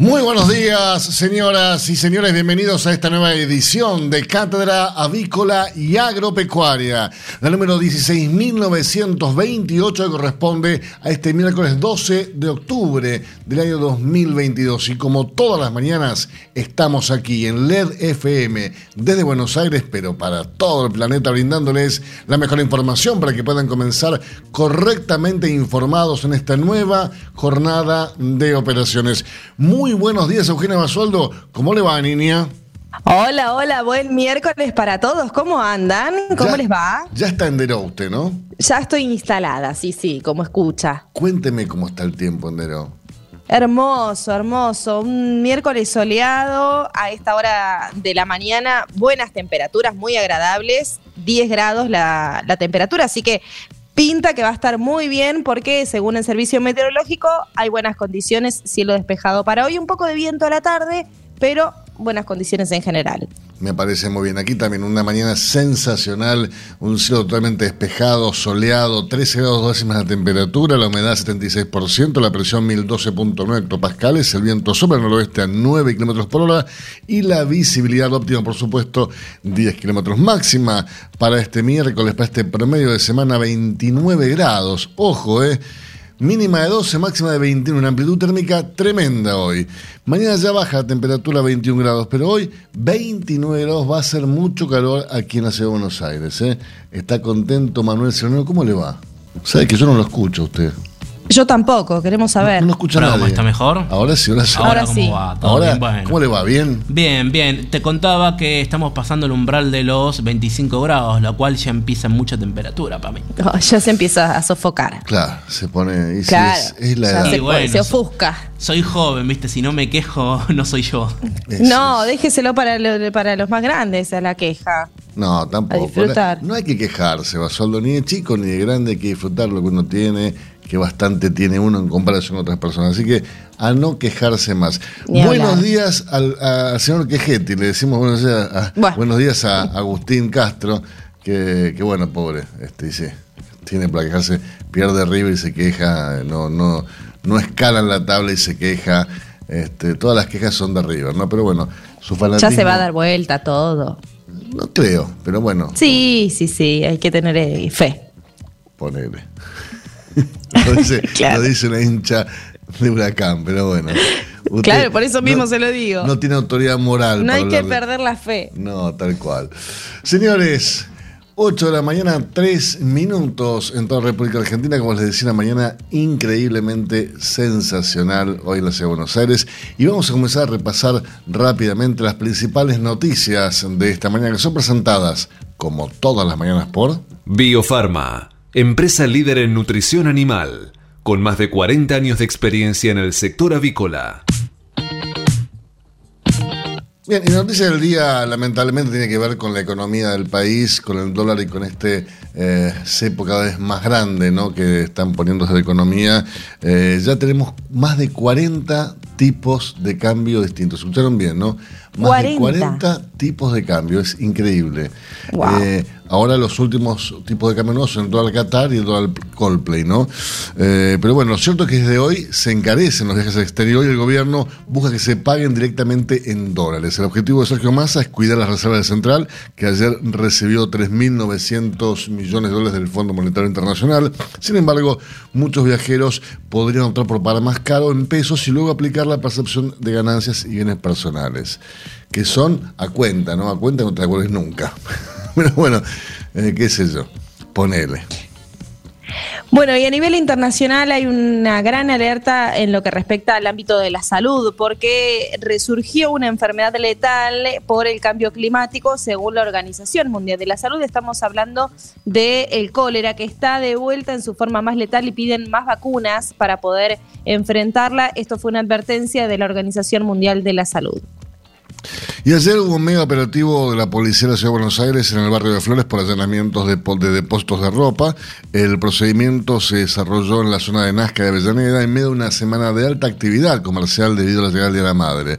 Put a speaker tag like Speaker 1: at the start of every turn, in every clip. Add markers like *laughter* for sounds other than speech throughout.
Speaker 1: Muy buenos días, señoras y señores. Bienvenidos a esta nueva edición de Cátedra Avícola y Agropecuaria. La número 16.928 que corresponde a este miércoles 12 de octubre del año 2022. Y como todas las mañanas, estamos aquí en LED FM desde Buenos Aires, pero para todo el planeta, brindándoles la mejor información para que puedan comenzar correctamente informados en esta nueva jornada de operaciones. Muy muy buenos días, Eugenia Basualdo. ¿Cómo le va, niña?
Speaker 2: Hola, hola, buen miércoles para todos. ¿Cómo andan? ¿Cómo les va?
Speaker 1: Ya está en usted, ¿no?
Speaker 2: Ya estoy instalada, sí, sí, como escucha.
Speaker 1: Cuénteme cómo está el tiempo en
Speaker 2: Hermoso, hermoso. Un miércoles soleado a esta hora de la mañana. Buenas temperaturas, muy agradables. 10 grados la, la temperatura, así que pinta que va a estar muy bien porque según el servicio meteorológico hay buenas condiciones, cielo despejado para hoy, un poco de viento a la tarde, pero buenas condiciones en general.
Speaker 1: Me parece muy bien. Aquí también una mañana sensacional, un cielo totalmente despejado, soleado, 13 grados décimas la temperatura, la humedad 76%, la presión 1012.9 hectopascales, el viento el noroeste a 9 kilómetros por hora y la visibilidad óptima, por supuesto, 10 kilómetros máxima para este miércoles, para este promedio de semana 29 grados. Ojo, eh Mínima de 12, máxima de 21, una amplitud térmica tremenda hoy. Mañana ya baja la temperatura a 21 grados, pero hoy 29 grados va a ser mucho calor aquí en la ciudad de Buenos Aires. ¿eh? Está contento Manuel Serrano, ¿cómo le va? Sabe que yo no lo escucho a usted.
Speaker 2: Yo tampoco, queremos saber.
Speaker 1: No, no escucho nada.
Speaker 3: ¿Está mejor?
Speaker 1: Ahora sí, ahora sí.
Speaker 3: Ahora, ¿cómo va? ¿Todo
Speaker 1: bien? Bueno. ¿Cómo le va? ¿Bien?
Speaker 3: Bien, bien. Te contaba que estamos pasando el umbral de los 25 grados, lo cual ya empieza mucha temperatura para mí. *laughs*
Speaker 2: ya se empieza a sofocar.
Speaker 1: Claro, se pone.
Speaker 2: claro,
Speaker 1: es, la
Speaker 2: edad. Se, ofusca.
Speaker 3: Soy joven, ¿viste? Si no me quejo, *laughs* no soy yo.
Speaker 2: no, déjeselo para, para los más grandes a la queja.
Speaker 1: No, tampoco.
Speaker 2: A disfrutar.
Speaker 1: No hay que quejarse, Basoldo, ni de chico ni de grande, hay que disfrutar lo que uno tiene que bastante tiene uno en comparación con otras personas. Así que a no quejarse más. buenos días al, señor Quejetti, le decimos buenos días a, buenos días a Agustín Castro, que, bueno, pobre, este, dice, tiene para quejarse, pierde River y se queja, no, no, no escala en la tabla y se queja. Este, todas las quejas son de River, ¿no? Pero bueno, su fanatismo...
Speaker 2: Ya se va a dar vuelta todo.
Speaker 1: No creo, pero bueno.
Speaker 2: Sí, sí, sí, hay que tener eh, fe.
Speaker 1: Ponele. *laughs* lo, dice, *laughs* una hincha de huracán, pero bueno.
Speaker 2: claro, por eso mismo se lo digo.
Speaker 1: No tiene autoridad moral.
Speaker 2: No hay que perder la fe.
Speaker 1: No, tal cual. Señores, 8 de la mañana, 3 minutos en toda la República Argentina. Como les decía, una mañana increíblemente sensacional hoy en la ciudad de Buenos Aires. Y vamos a comenzar a repasar rápidamente las principales noticias de esta mañana que son presentadas, como todas las mañanas, por
Speaker 4: Biofarma Empresa líder en nutrición animal, con más de 40 años de experiencia en el sector avícola.
Speaker 1: Bien, y la noticia del día lamentablemente tiene que ver con la economía del país, con el dólar y con este eh, cepo cada vez más grande ¿no? que están poniéndose de economía. Eh, ya tenemos más de 40 tipos de cambio distintos. Escucharon bien, ¿no? Más de 40 tipos de cambio, es increíble. Eh, ahora los últimos tipos de cambio no son el dólar Qatar y el dólar Coldplay, ¿no? Eh, pero bueno, lo cierto es que desde hoy se encarecen los viajes al exterior y el gobierno busca que se paguen directamente en dólares. El objetivo de Sergio Massa es cuidar las reservas de Central, que ayer recibió 3.900 millones de dólares del Fondo Monetario Internacional. Sin embargo, muchos viajeros podrían optar por pagar más caro en pesos y luego aplicar la percepción de ganancias y bienes personales que son a cuenta, ¿no? A cuenta no te acuerdes nunca. *laughs* Pero bueno, eh, qué sé yo, ponele.
Speaker 2: Bueno, y a nivel internacional hay una gran alerta en lo que respecta al ámbito de la salud, porque resurgió una enfermedad letal por el cambio climático, según la Organización Mundial de la Salud. Estamos hablando del cólera, que está de vuelta en su forma más letal y piden más vacunas para poder enfrentarla. Esto fue una advertencia de la Organización Mundial de la Salud.
Speaker 1: Y ayer hubo un mega operativo de la Policía de la Ciudad de Buenos Aires en el barrio de Flores por allanamientos de, de depósitos de ropa. El procedimiento se desarrolló en la zona de Nazca de Avellaneda en medio de una semana de alta actividad comercial debido a la llegada de la Madre.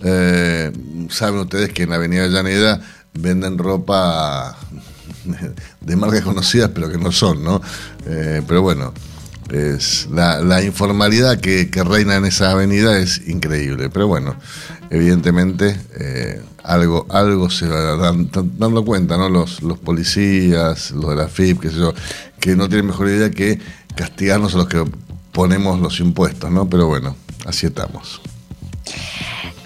Speaker 1: Eh, saben ustedes que en la Avenida Avellaneda venden ropa de marcas conocidas pero que no son, ¿no? Eh, pero bueno, es la, informalidad que, reina en esa avenida es increíble. Pero bueno, evidentemente eh, algo, algo se va dando cuenta, ¿no? Los, los policías, los de la FIP, qué sé yo, que no tienen mejor idea que castigarnos a los que ponemos los impuestos, ¿no? Pero bueno, así estamos.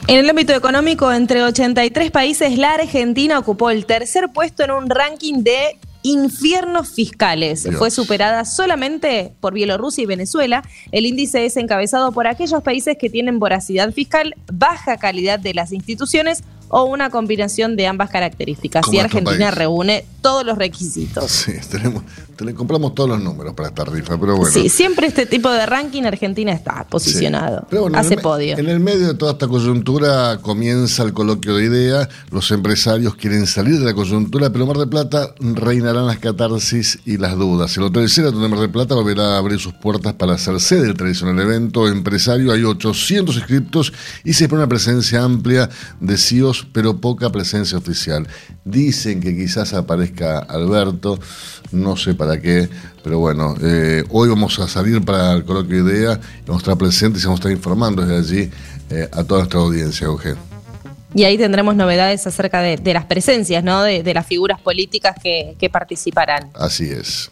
Speaker 2: En el ámbito económico, entre 83 países, la Argentina ocupó el tercer puesto en un ranking de infiernos fiscales. Fue superada solamente por Bielorrusia y Venezuela. El índice es encabezado por aquellos países que tienen voracidad fiscal, baja calidad de las instituciones o una combinación de ambas características. y Argentina reúne todos los requisitos.
Speaker 1: Sí, tenemos, le compramos todos los números para esta rifa, pero bueno.
Speaker 2: Sí, siempre este tipo de ranking Argentina está posicionado. hace podio.
Speaker 1: En el medio de toda esta coyuntura comienza el coloquio de ideas. Los empresarios quieren salir de la coyuntura, pero Mar del Plata reinarán las catarsis y las dudas. El Hotel Sheraton de Mar del Plata volverá a abrir sus puertas para hacer sede del tradicional evento empresario. Hay 800 inscriptos y se espera una presencia amplia de CEOs, pero poca presencia oficial. Dicen que quizás aparezca Alberto, no sé para qué, pero bueno, eh, hoy vamos a salir para el coloquio de idea, vamos a estar presentes y vamos a estar informando desde allí eh, a toda nuestra audiencia, Eugenio.
Speaker 2: Y ahí tendremos novedades acerca de, las presencias, ¿no? De, las figuras políticas que participarán.
Speaker 1: Así es.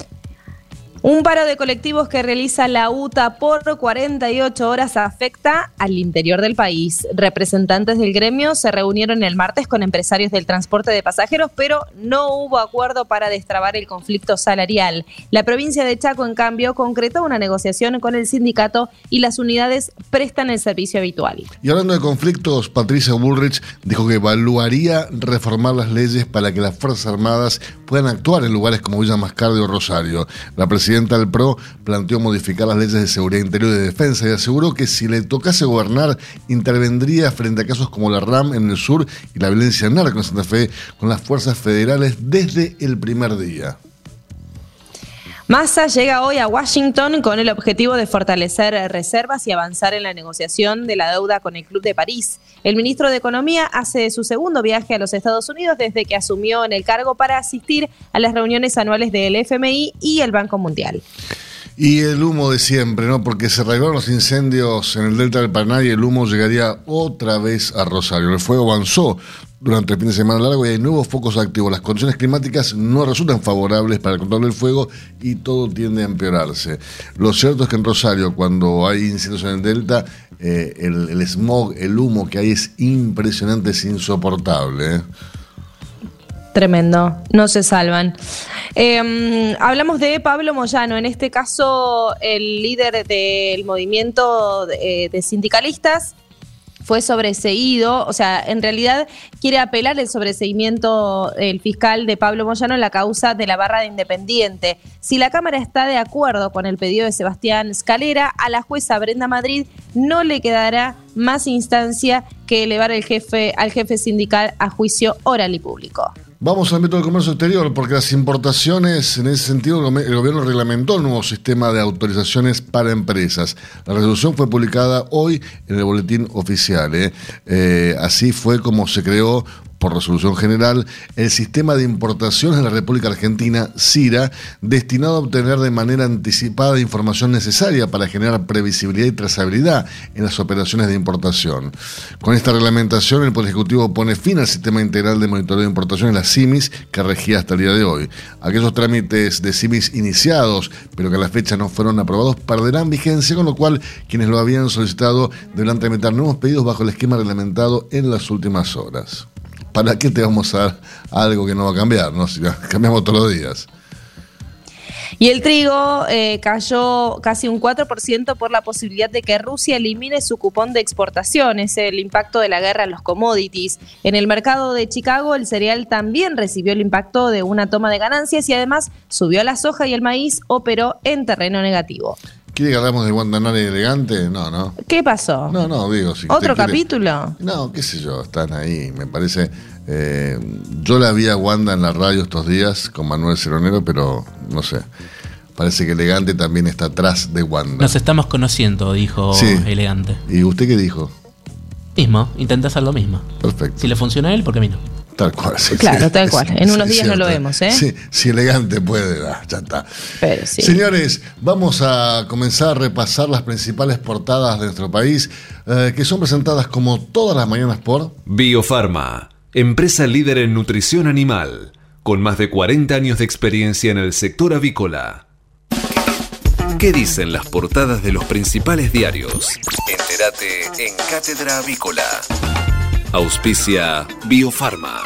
Speaker 2: Un paro de colectivos que realiza la UTA por 48 horas afecta al interior del país. Representantes del gremio se reunieron el martes con empresarios del transporte de pasajeros, pero no hubo acuerdo para destrabar el conflicto salarial. La provincia de Chaco, en cambio, concretó una negociación con el sindicato y las unidades prestan el servicio habitual.
Speaker 1: Y hablando de conflictos, Patricia Bullrich dijo que evaluaría reformar las leyes para que las Fuerzas Armadas puedan actuar en lugares como Villa Mascardi o Rosario. La presidenta del PRO planteó modificar las leyes de seguridad interior y de defensa y aseguró que si le tocase gobernar, intervendría frente a casos como la RAM en el sur y la violencia narco en Santa Fe con las fuerzas federales desde el primer día.
Speaker 2: Massa llega hoy a Washington con el objetivo de fortalecer reservas y avanzar en la negociación de la deuda con el Club de París. El ministro de Economía hace su segundo viaje a los Estados Unidos desde que asumió en el cargo para asistir a las reuniones anuales del FMI y el Banco Mundial.
Speaker 1: Y el humo de siempre, ¿no? Porque se arreglaron los incendios en el delta del Paraná y el humo llegaría otra vez a Rosario. El fuego avanzó durante el fin de semana largo y hay nuevos focos activos. Las condiciones climáticas no resultan favorables para el control del fuego y todo tiende a empeorarse. Lo cierto es que en Rosario, cuando hay incendios en el delta, eh, el, smog, el humo que hay es impresionante, es insoportable. ¿eh?
Speaker 2: Tremendo, no se salvan. Em, hablamos de Pablo Moyano, en este caso el líder del movimiento de sindicalistas fue sobreseído, o sea, en realidad quiere apelar el sobreseimiento el fiscal de Pablo Moyano en la causa de la barra de Independiente. Si la Cámara está de acuerdo con el pedido de Sebastián Scalera, a la jueza Brenda Madrid no le quedará más instancia que elevar el jefe, al jefe sindical a juicio oral y público.
Speaker 1: Vamos al ámbito del comercio exterior, porque las importaciones, en ese sentido, el gobierno reglamentó el nuevo sistema de autorizaciones para empresas. La resolución fue publicada hoy en el boletín oficial. ¿eh? Eh, así fue como se creó por resolución general, el sistema de importaciones de la República Argentina, CIRA, destinado a obtener de manera anticipada información necesaria para generar previsibilidad y trazabilidad en las operaciones de importación. Con esta reglamentación, el Poder Ejecutivo pone fin al sistema integral de monitoreo de importaciones, la CIMIS, que regía hasta el día de hoy. Aquellos trámites de CIMIS iniciados, pero que a la fecha no fueron aprobados, perderán vigencia, con lo cual quienes lo habían solicitado deberán tramitar nuevos pedidos bajo el esquema reglamentado en las últimas horas. ¿Para qué te vamos a dar algo que no va a cambiar? ¿no? *laughs* Cambiamos todos los días.
Speaker 2: Y el trigo eh, cayó casi un 4% por la posibilidad de que Rusia elimine su cupón de exportaciones, el impacto de la guerra en los commodities. En el mercado de Chicago, el cereal también recibió el impacto de una toma de ganancias y además subió la soja y el maíz operó en terreno negativo.
Speaker 1: ¿Quiere que hablamos de Guantanara elegante? No, no.
Speaker 2: ¿Qué pasó?
Speaker 1: No, no, digo. Si
Speaker 2: ¿Otro
Speaker 1: quiere-
Speaker 2: capítulo?
Speaker 1: No, qué sé yo, están ahí, me parece. eh, yo la vi a Wanda en la radio estos días con Manuel Ceronero, pero no sé. Parece que elegante también está atrás de Wanda.
Speaker 3: Nos estamos conociendo, dijo
Speaker 1: Sí.
Speaker 3: elegante.
Speaker 1: ¿Y usted qué dijo?
Speaker 3: Mismo, intenta hacer lo mismo.
Speaker 1: Perfecto.
Speaker 3: Si le funciona a él, ¿por qué a mí no?
Speaker 1: Tal cual. sí,
Speaker 2: Claro,
Speaker 1: sí,
Speaker 2: tal
Speaker 1: sí,
Speaker 2: cual.
Speaker 1: sí,
Speaker 2: En unos
Speaker 1: sí,
Speaker 2: días no lo vemos, ¿eh?
Speaker 1: Sí, si elegante puede, ah, ya está.
Speaker 2: Pero sí.
Speaker 1: Señores, vamos a comenzar a repasar las principales portadas de nuestro país, eh, que son presentadas como todas las mañanas por...
Speaker 4: Biofarma, empresa líder en nutrición animal, con más de 40 años de experiencia en el sector avícola. ¿Qué dicen las portadas de los principales diarios? Entérate en Cátedra Avícola. Auspicia Biofarma.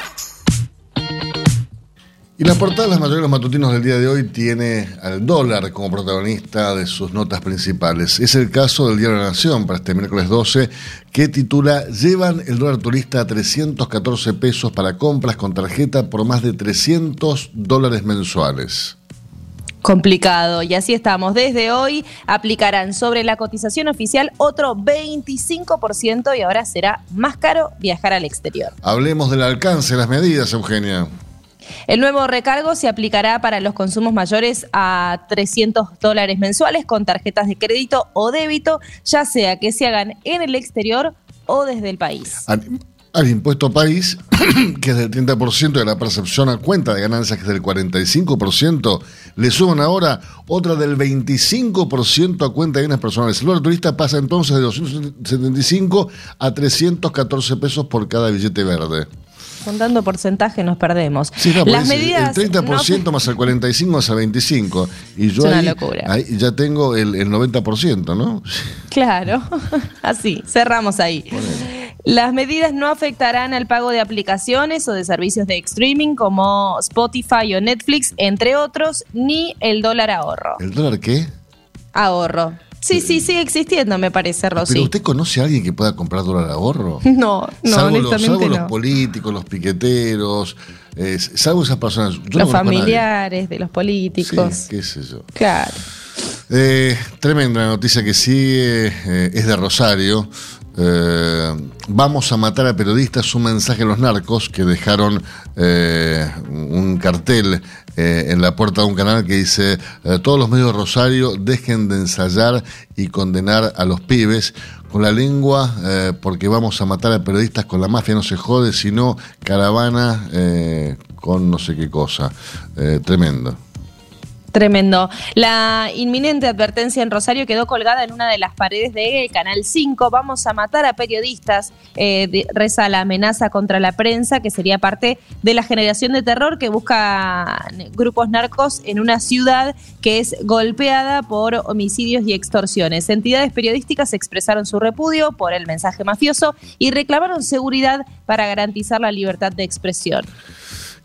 Speaker 1: Y la portada de las mayores matutinos del día de hoy tiene al dólar como protagonista de sus notas principales. Es el caso del Diario de la Nación para este miércoles 12, que titula Llevan el dólar turista a 314 pesos para compras con tarjeta por más de 300 dólares mensuales.
Speaker 2: Complicado. Y así estamos. Desde hoy aplicarán sobre la cotización oficial otro 25% y ahora será más caro viajar al exterior.
Speaker 1: Hablemos del alcance de las medidas, Eugenia.
Speaker 2: El nuevo recargo se aplicará para los consumos mayores a 300 dólares mensuales con tarjetas de crédito o débito, ya sea que se hagan en el exterior o desde el país.
Speaker 1: Al, impuesto país, *clears throat* que es del 30% de la percepción a cuenta de ganancias, que es del 45%, le suman ahora otra del 25% a cuenta de bienes personales. El dólar turista pasa entonces de 275 a 314 pesos por cada billete verde.
Speaker 2: Contando porcentaje nos perdemos.
Speaker 1: Sí, no,
Speaker 2: Las medidas
Speaker 1: el 30%
Speaker 2: no- *laughs*
Speaker 1: más el 45 más el 25. Y yo
Speaker 2: Es una
Speaker 1: ahí,
Speaker 2: locura.
Speaker 1: ahí ya tengo el, el 90%, ¿no?
Speaker 2: Claro, *laughs* así, cerramos ahí. Las medidas no afectarán al pago de aplicaciones o de servicios de streaming como Spotify o Netflix, entre otros, ni el dólar ahorro.
Speaker 1: ¿El dólar qué?
Speaker 2: Ahorro. Sí, sí, sigue existiendo, me parece,
Speaker 1: ¿Pero
Speaker 2: Rosy.
Speaker 1: usted conoce a alguien que pueda comprar dólar ahorro? *laughs*
Speaker 2: No, no,
Speaker 1: salvo los,
Speaker 2: honestamente
Speaker 1: salvo los
Speaker 2: no.
Speaker 1: políticos, los piqueteros, eh, salvo esas personas. Yo no
Speaker 2: los
Speaker 1: nadie.
Speaker 2: familiares de los políticos.
Speaker 1: Sí, qué sé yo.
Speaker 2: Claro.
Speaker 1: Eh, tremenda noticia que sigue, eh, es de Rosario. Eh, vamos a matar a periodistas, un mensaje a los narcos que dejaron eh, un cartel eh, en la puerta de un canal que dice, eh, todos los medios de Rosario dejen de ensayar y condenar a los pibes con la lengua eh, porque vamos a matar a periodistas con la mafia, no se jode, sino caravana con no sé qué cosa. Tremendo.
Speaker 2: Tremendo. La inminente advertencia en Rosario quedó colgada en una de las paredes de Canal 5. Vamos a matar a periodistas. Eh, reza la amenaza contra la prensa, que sería parte de la generación de terror que busca grupos narcos en una ciudad que es golpeada por homicidios y extorsiones. Entidades periodísticas expresaron su repudio por el mensaje mafioso y reclamaron seguridad para garantizar la libertad de expresión.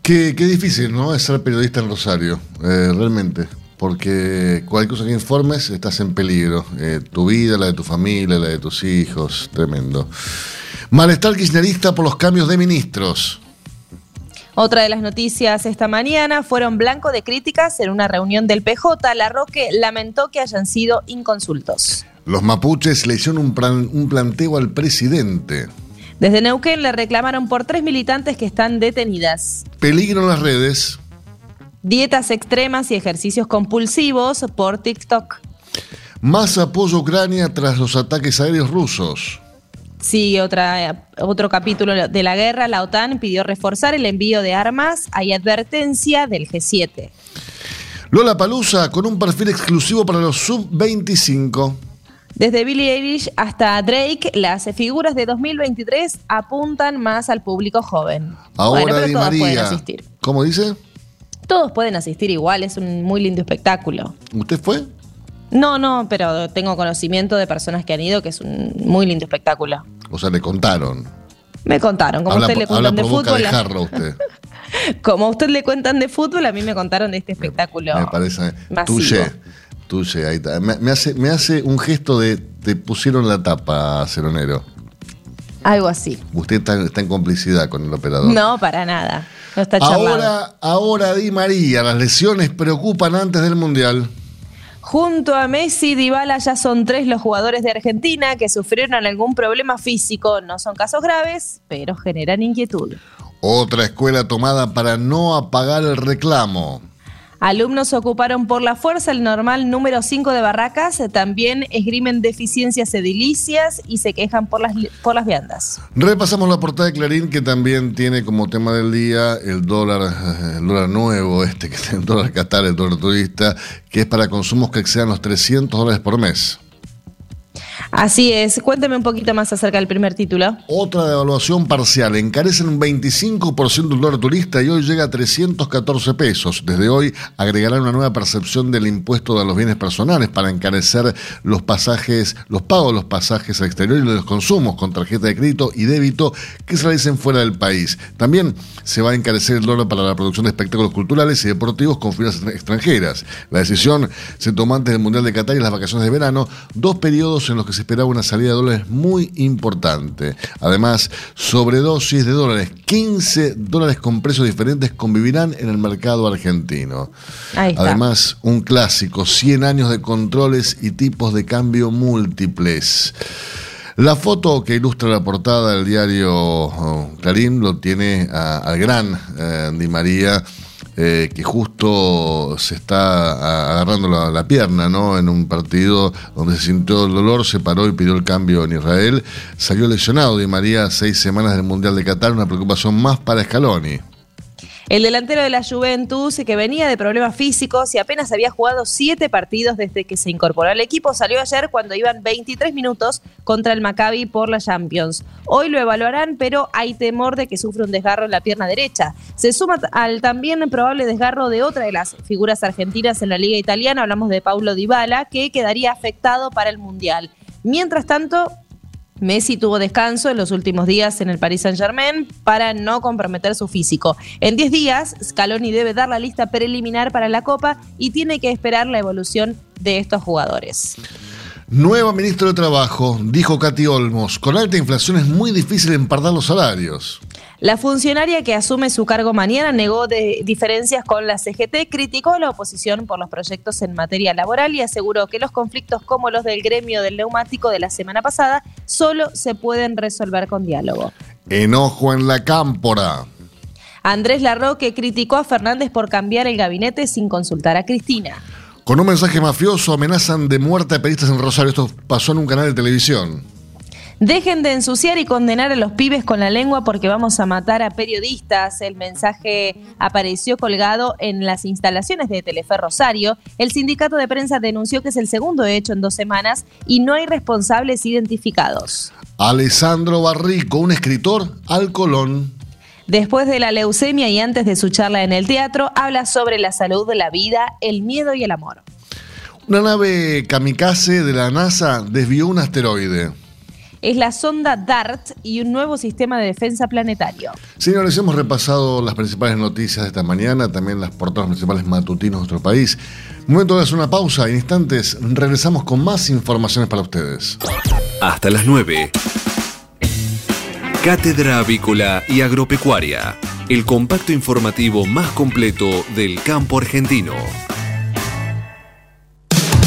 Speaker 1: Qué, qué difícil, ¿no? Es ser periodista en Rosario, eh, realmente. Porque cualquier cosa que informes, estás en peligro. Eh, tu vida, la de tu familia, la de tus hijos, tremendo. Malestar kirchnerista por los cambios de ministros.
Speaker 2: Otra de las noticias esta mañana fueron blanco de críticas en una reunión del PJ. La Roque lamentó que hayan sido inconsultos.
Speaker 1: Los mapuches le hicieron un, plan- un planteo al presidente.
Speaker 2: Desde Neuquén le reclamaron por tres militantes que están detenidas.
Speaker 1: Peligro en las redes.
Speaker 2: Dietas extremas y ejercicios compulsivos por TikTok.
Speaker 1: Más apoyo a Ucrania tras los ataques aéreos rusos.
Speaker 2: Sigue otra, otro capítulo de la guerra. La OTAN pidió reforzar el envío de armas. Hay advertencia del G7.
Speaker 1: Lola Palusa con un perfil exclusivo para los sub-25.
Speaker 2: Desde Billie Eilish hasta Drake, las figuras de 2023 apuntan más al público joven.
Speaker 1: Ahora
Speaker 2: bueno, pero
Speaker 1: Di
Speaker 2: todos pueden
Speaker 1: María.
Speaker 2: asistir.
Speaker 1: ¿Cómo dice?
Speaker 2: Todos pueden asistir igual, es un muy lindo espectáculo.
Speaker 1: ¿Usted fue?
Speaker 2: No, no, pero tengo conocimiento de personas que han ido, que es un muy lindo espectáculo.
Speaker 1: O sea, le contaron.
Speaker 2: Me contaron, como
Speaker 1: habla
Speaker 2: usted le cuentan de fútbol.
Speaker 1: de jarro usted. *laughs*
Speaker 2: Como a usted le cuentan de fútbol, a mí me contaron de este espectáculo.
Speaker 1: Me parece.
Speaker 2: masivo.
Speaker 1: Tuye. Ahí está. Me, me hace, me hace un gesto de te pusieron la tapa, Ceronero.
Speaker 2: Algo así.
Speaker 1: Usted está, está en complicidad con el operador.
Speaker 2: No, para nada. No está.
Speaker 1: Ahora, ahora Di María, las lesiones preocupan antes del Mundial.
Speaker 2: Junto a Messi y Dybala ya son tres los jugadores de Argentina que sufrieron algún problema físico. No son casos graves, pero generan inquietud.
Speaker 1: Otra escuela tomada para no apagar el reclamo.
Speaker 2: Alumnos ocuparon por la fuerza el normal número 5 de Barracas, también esgrimen deficiencias edilicias y se quejan por las, por las viandas.
Speaker 1: Repasamos la portada de Clarín que también tiene como tema del día el dólar, eh, el dólar nuevo, este que es el dólar Qatar, el dólar turista, que es para consumos que excedan los 300 dólares por mes.
Speaker 2: Así es, cuénteme un poquito más acerca del primer título.
Speaker 1: Otra devaluación parcial. Encarecen un 25% el dólar turista y hoy llega a 314 pesos. Desde hoy agregarán una nueva percepción del impuesto de los bienes personales para encarecer los pasajes, los pagos de los pasajes al exterior y los consumos con tarjeta de crédito y débito que se realicen fuera del país. También se va a encarecer el dólar para la producción de espectáculos culturales y deportivos con figuras extranjeras. La decisión se tomó antes del Mundial de Qatar y las vacaciones de verano, dos periodos en los que se esperaba una salida de dólares muy importante. Además, sobredosis de dólares, 15 dólares con precios diferentes convivirán en el mercado argentino.
Speaker 2: Ahí está.
Speaker 1: Además, un clásico, 100 años de controles y tipos de cambio múltiples. La foto que ilustra la portada del diario oh, Clarín lo tiene a- al gran eh, Di María, eh, que justo se está agarrando la, pierna, ¿no? En un partido donde se sintió el dolor, se paró y pidió el cambio en Israel. Salió lesionado Di María seis semanas del Mundial de Qatar, una preocupación más para Scaloni.
Speaker 2: El delantero de la Juventus, que venía de problemas físicos y apenas había jugado siete partidos desde que se incorporó al equipo, salió ayer cuando iban 23 minutos contra el Maccabi por la Champions. Hoy lo evaluarán, pero hay temor de que sufra un desgarro en la pierna derecha. Se suma al también probable desgarro de otra de las figuras argentinas en la Liga Italiana, hablamos de Paulo Dybala, que quedaría afectado para el Mundial. Mientras tanto, Messi tuvo descanso en los últimos días en el Paris Saint-Germain para no comprometer su físico. En 10 días, Scaloni debe dar la lista preliminar para la Copa y tiene que esperar la evolución de estos jugadores.
Speaker 1: Nueva ministra de Trabajo, dijo Katy Olmos, con alta inflación es muy difícil empardar los salarios.
Speaker 2: La funcionaria que asume su cargo mañana negó de diferencias con la CGT, criticó a la oposición por los proyectos en materia laboral y aseguró que los conflictos como los del gremio del neumático de la semana pasada solo se pueden resolver con diálogo.
Speaker 1: Enojo en la cámpora.
Speaker 2: Andrés Larroque criticó a Fernández por cambiar el gabinete sin consultar a Cristina.
Speaker 1: Con un mensaje mafioso amenazan de muerte a periodistas en Rosario. Esto pasó en un canal de televisión.
Speaker 2: Dejen de ensuciar y condenar a los pibes con la lengua porque vamos a matar a periodistas. El mensaje apareció colgado en las instalaciones de Telefe Rosario. El sindicato de prensa denunció que es el segundo hecho en dos semanas y no hay responsables identificados.
Speaker 1: Alessandro Barrico, un escritor al Colón.
Speaker 2: Después de la leucemia y antes de su charla en el teatro, habla sobre la salud, la vida, el miedo y el amor.
Speaker 1: Una nave kamikaze de la NASA desvió un asteroide.
Speaker 2: Es la sonda DART y un nuevo sistema de defensa planetario.
Speaker 1: Señores, hemos repasado las principales noticias de esta mañana, también las portadas principales matutinos de nuestro país. Momento de hacer una pausa. En instantes regresamos con más informaciones para ustedes.
Speaker 4: Hasta las 9. Cátedra Avícola y Agropecuaria, el compacto informativo más completo del campo argentino.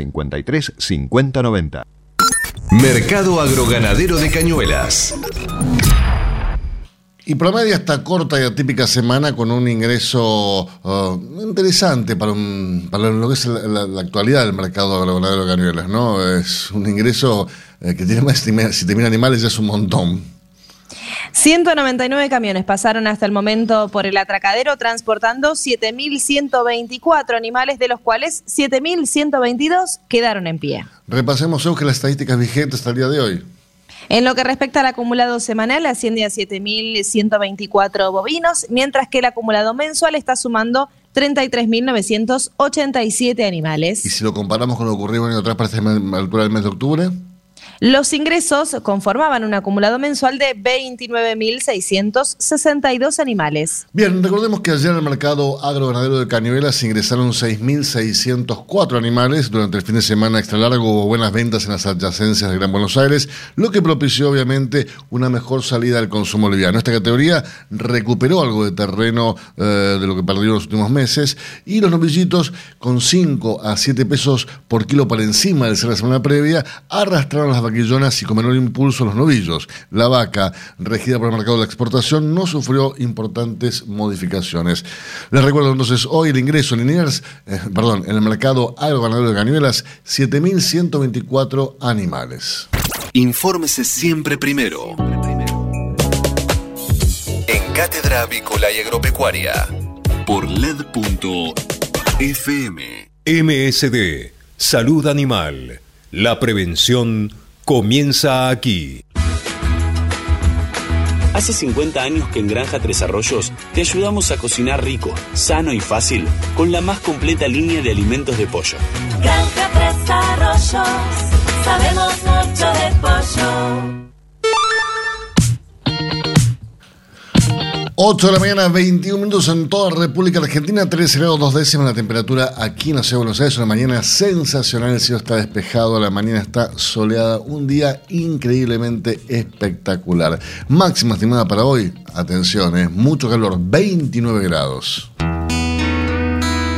Speaker 5: 53 50 90.
Speaker 4: Mercado Agroganadero de Cañuelas.
Speaker 1: Y promedia esta corta y atípica semana con un ingreso uh, interesante para, un, para lo que es la, la actualidad del mercado agroganadero de Cañuelas, ¿no? Es un ingreso eh, que tiene más, si termina animales ya es un montón.
Speaker 2: 199 camiones pasaron hasta el momento por el atracadero transportando 7.124 animales, de los cuales 7.122 quedaron en pie.
Speaker 1: Repasemos, que las estadísticas vigentes hasta el día de hoy.
Speaker 2: En lo que respecta al acumulado semanal, asciende a 7.124 bovinos, mientras que el acumulado mensual está sumando 33.987 animales.
Speaker 1: ¿Y si lo comparamos con lo ocurrido en otras partes la altura del mes de octubre?
Speaker 2: Los ingresos conformaban un acumulado mensual de 29.662 animales.
Speaker 1: Bien, recordemos que ayer en el mercado agroganadero de Cañuelas ingresaron 6.604 animales. Durante el fin de semana extra largo hubo buenas ventas en las adyacencias de Gran Buenos Aires, lo que propició obviamente una mejor salida del consumo liviano. Esta categoría recuperó algo de terreno eh, de lo que perdió en los últimos meses y los novillitos con 5 a 7 pesos por kilo por encima de la semana previa arrastraron las vaquillonas y con menor impulso los novillos. La vaca, regida por el mercado de la exportación, no sufrió importantes modificaciones. Les recuerdo entonces hoy el ingreso en Liniers, eh, perdón, en el mercado agroganadero de Cañuelas, 7.124 animales.
Speaker 4: Infórmese siempre primero. En Cátedra Avícola y Agropecuaria. Por LED.fm.
Speaker 6: MSD. Salud Animal. La prevención comienza aquí.
Speaker 7: Hace 50 años que en Granja Tres Arroyos te ayudamos a cocinar rico, sano y fácil con la más completa línea de alimentos de pollo.
Speaker 8: Granja Tres Arroyos, sabemos mucho de pollo.
Speaker 1: 8 de la mañana, 21 minutos en toda República Argentina, 13 grados 2 décimas la temperatura aquí en la ciudad de Buenos Aires. Una mañana sensacional, el cielo está despejado, la mañana está soleada, un día increíblemente espectacular. Máxima estimada para hoy, atención, es mucho calor, 29 grados.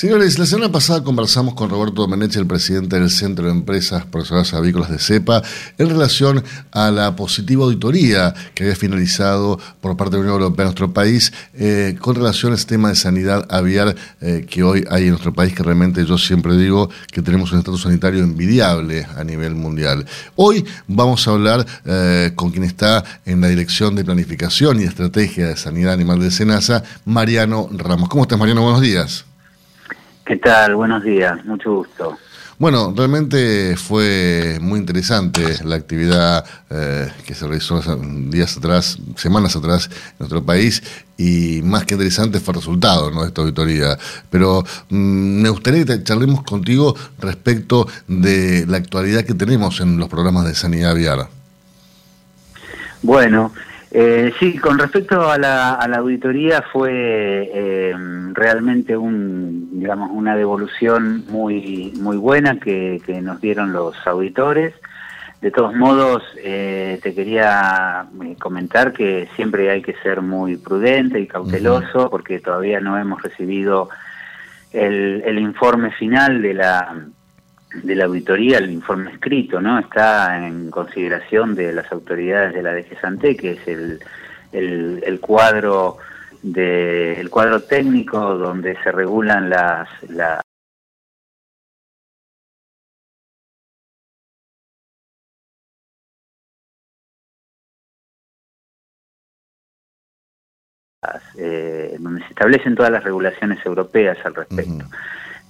Speaker 1: Señores, la semana pasada conversamos con Roberto Domenech, el presidente del Centro de Empresas Profesionales Avícolas de CEPA, en relación a la positiva auditoría que había finalizado por parte de la Unión Europea en nuestro país eh, con relación a este tema de sanidad aviar eh, que hoy hay en nuestro país, que realmente yo siempre digo que tenemos un estatus sanitario envidiable a nivel mundial. Hoy vamos a hablar eh, con quien está en la Dirección de Planificación y Estrategia de Sanidad Animal de Senasa, Mariano Ramos. ¿Cómo estás, Mariano? Buenos días.
Speaker 9: ¿Qué tal? Buenos días, mucho gusto.
Speaker 1: Bueno, realmente fue muy interesante la actividad eh, que se realizó días atrás, semanas atrás en nuestro país y más que interesante fue el resultado ¿no? de esta auditoría. Pero mm, me gustaría que charlemos contigo respecto de la actualidad que tenemos en los programas de sanidad aviar.
Speaker 9: Bueno, eh, sí, con respecto a la, auditoría fue eh, realmente un, digamos, una devolución muy, muy buena que, nos dieron los auditores. De todos modos, eh, te quería comentar que siempre hay que ser muy prudente y cauteloso porque todavía no hemos recibido el, el informe final de la de la auditoría, el informe escrito, ¿no? Está en consideración de las autoridades de la DG que es el, el, cuadro de, el cuadro técnico donde se regulan las, las eh, donde se establecen todas las regulaciones europeas al respecto.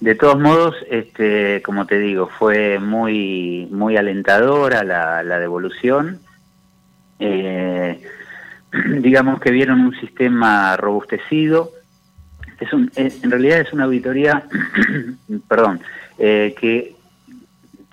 Speaker 9: De todos modos, este, como te digo, fue muy, muy alentadora la, devolución. Eh, *clears throat* digamos que vieron un sistema robustecido. Es un, eh, en realidad es una auditoría, *clears throat* perdón, eh, que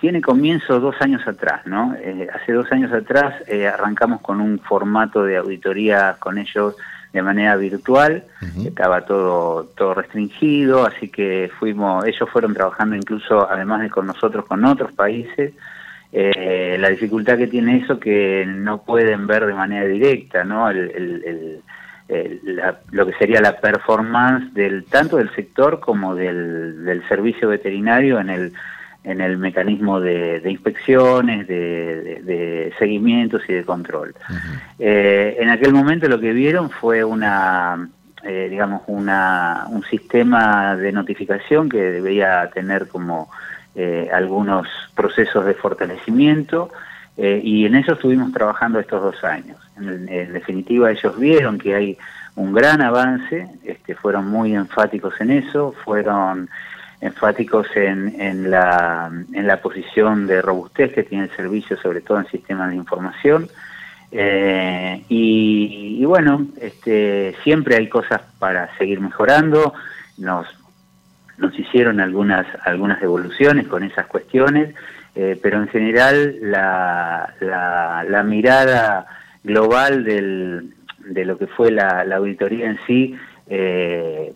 Speaker 9: tiene comienzo dos años atrás, ¿no? hace dos años atrás arrancamos con un formato de auditoría con ellos de manera virtual, estaba todo, todo restringido, así que fuimos, ellos fueron trabajando incluso, además de con nosotros, con otros países. Eh, la dificultad que tiene eso que no pueden ver de manera directa, ¿no? El, lo que sería la performance del tanto del sector como del, del servicio veterinario en el en el mecanismo de, inspecciones, de, seguimientos y de control. Eh, en aquel momento lo que vieron fue una, eh, digamos, una, un sistema de notificación que debía tener como eh, algunos procesos de fortalecimiento y en eso estuvimos trabajando estos dos años. En, en, definitiva, ellos vieron que hay un gran avance, este, fueron muy enfáticos en eso, fueron enfáticos en, en, la, en la posición de robustez que tiene el servicio, sobre todo en sistemas de información. Eh, y, bueno, este, siempre hay cosas para seguir mejorando. Nos, nos hicieron algunas, algunas devoluciones con esas cuestiones, eh, pero en general la, la, la mirada global del, de lo que fue la, la auditoría en sí eh,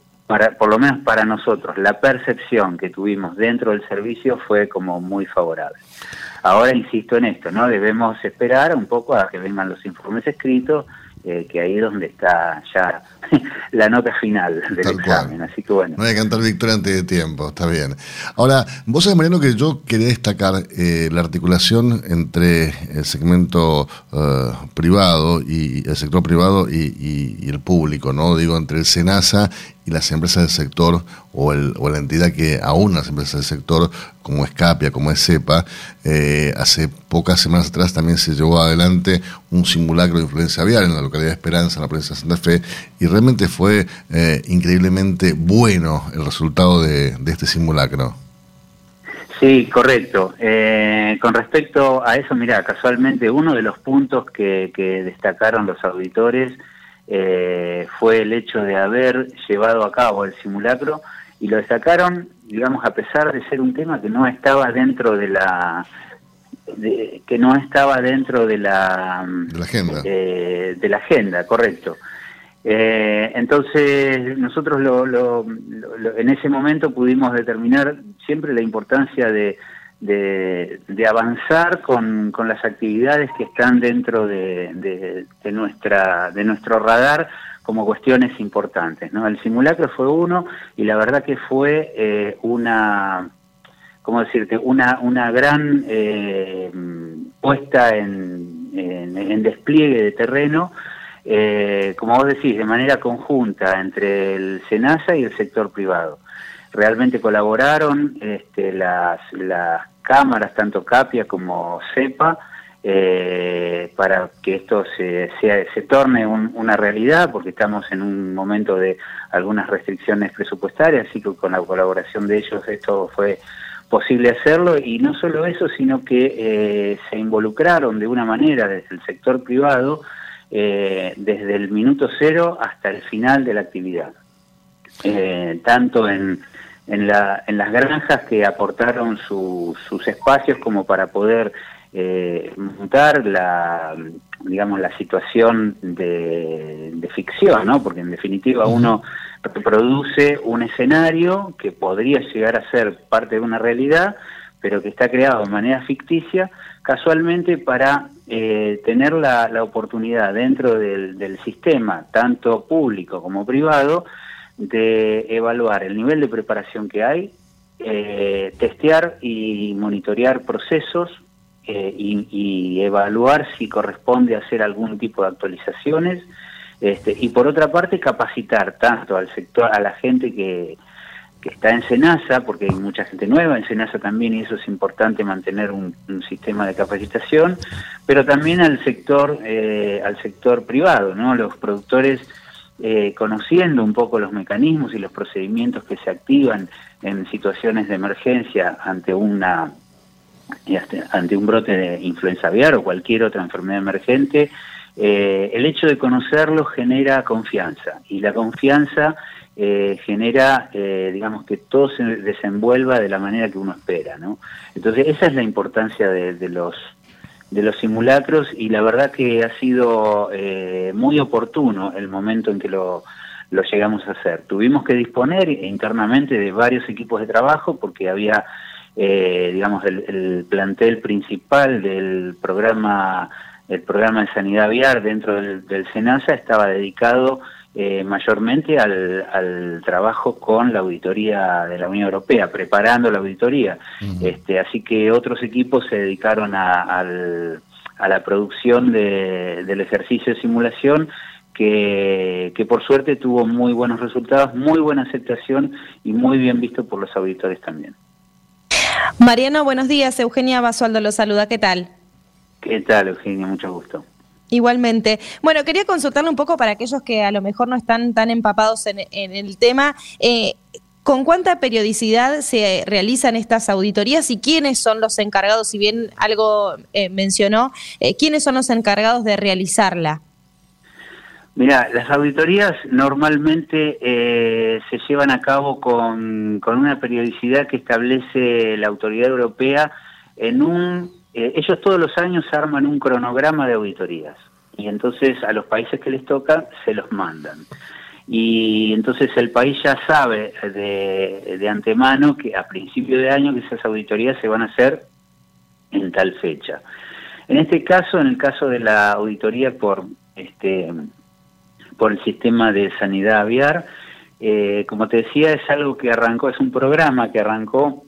Speaker 9: por lo menos para nosotros, la percepción que tuvimos dentro del servicio fue como muy favorable. Ahora insisto en esto, ¿no? Debemos esperar un poco a que vengan los informes escritos eh, que ahí es donde está ya *laughs* la nota final del examen. Así que bueno.
Speaker 1: No hay que cantar victoria antes de tiempo, está bien. Ahora, vos sabés, Mariano, que yo quería destacar eh, la articulación entre el segmento eh, privado y el sector privado y, y, el público, ¿no? Digo, entre el SENASA y las empresas del sector o, el, o la entidad que aún las empresas del sector como Escapia, como es CEPA, eh, hace pocas semanas atrás también se llevó adelante un simulacro de influencia aviar en la localidad de Esperanza, en la provincia de Santa Fe, y realmente fue eh, increíblemente bueno el resultado de, este simulacro.
Speaker 9: Sí, correcto. Eh, con respecto a eso, mira, casualmente uno de los puntos que destacaron los auditores eh, fue el hecho de haber llevado a cabo el simulacro y lo destacaron, digamos, a pesar de ser un tema que no estaba dentro de la que no estaba dentro de la,
Speaker 1: de la agenda,
Speaker 9: eh, de la agenda, correcto. Eh, entonces nosotros lo, en ese momento pudimos determinar siempre la importancia de, de, avanzar con, con, las actividades que están dentro de, de, nuestra, de nuestro radar como cuestiones importantes. ¿no? El simulacro fue uno y la verdad que fue eh, una, ¿cómo decirte? Una, una gran eh, puesta en, en, despliegue de terreno, eh, como vos decís, de manera conjunta entre el SENASA y el sector privado realmente colaboraron este, las, las cámaras, tanto CAPIA como CEPA, eh, para que esto se, se, torne una realidad, porque estamos en un momento de algunas restricciones presupuestarias, así que con la colaboración de ellos esto fue posible hacerlo, y no solo eso, sino que eh, se involucraron de una manera desde el sector privado, eh, desde el minuto cero hasta el final de la actividad, tanto en en, la, en las granjas que aportaron sus espacios como para poder eh, montar la digamos la situación de, ficción, ¿no? Porque en definitiva uno reproduce un escenario que podría llegar a ser parte de una realidad, pero que está creado de manera ficticia, casualmente para eh, tener la, la, oportunidad dentro del, del sistema, tanto público como privado, de evaluar el nivel de preparación que hay, eh, testear y monitorear procesos eh, y, evaluar si corresponde hacer algún tipo de actualizaciones este, y por otra parte capacitar tanto al sector, a la gente que, que está en Senasa, porque hay mucha gente nueva en Senasa también y eso es importante mantener un, sistema de capacitación, pero también al sector, eh, al sector privado, ¿no? Los productores eh, conociendo un poco los mecanismos y los procedimientos que se activan en situaciones de emergencia ante una ante un brote de influenza aviar o cualquier otra enfermedad emergente, eh, el hecho de conocerlo genera confianza y la confianza eh, genera, digamos, que todo se desenvuelva de la manera que uno espera, ¿no? Entonces esa es la importancia de, los de los simulacros y la verdad que ha sido eh, muy oportuno el momento en que lo, lo llegamos a hacer. Tuvimos que disponer internamente de varios equipos de trabajo porque había, eh, digamos, el, plantel principal del programa, el programa de sanidad aviar dentro del, del SENASA estaba dedicado eh, mayormente al, trabajo con la auditoría de la Unión Europea, preparando la auditoría. este, así que otros equipos se dedicaron a, la producción del ejercicio de simulación que, que, por suerte tuvo muy buenos resultados, muy buena aceptación y muy bien visto por los auditores también.
Speaker 2: Mariano, buenos días. Eugenia Basualdo lo saluda. ¿Qué tal?
Speaker 9: ¿Qué tal, Eugenia? Mucho gusto.
Speaker 2: Igualmente. Bueno, quería consultarle un poco para aquellos que a lo mejor no están tan empapados en, el tema. Eh, ¿Con cuánta periodicidad se realizan estas auditorías y quiénes son los encargados, si bien algo eh, mencionó, eh, quiénes son los encargados de realizarla?
Speaker 9: Mira, las auditorías normalmente se llevan a cabo con, una periodicidad que establece la autoridad europea en un eh, ellos todos los años arman un cronograma de auditorías y entonces a los países que les toca se los mandan. Y entonces el país ya sabe de, de antemano que a principio de año que esas auditorías se van a hacer en tal fecha. En este caso, en el caso de la auditoría por este por el sistema de sanidad aviar, eh, como te decía, es algo que arrancó, es un programa que arrancó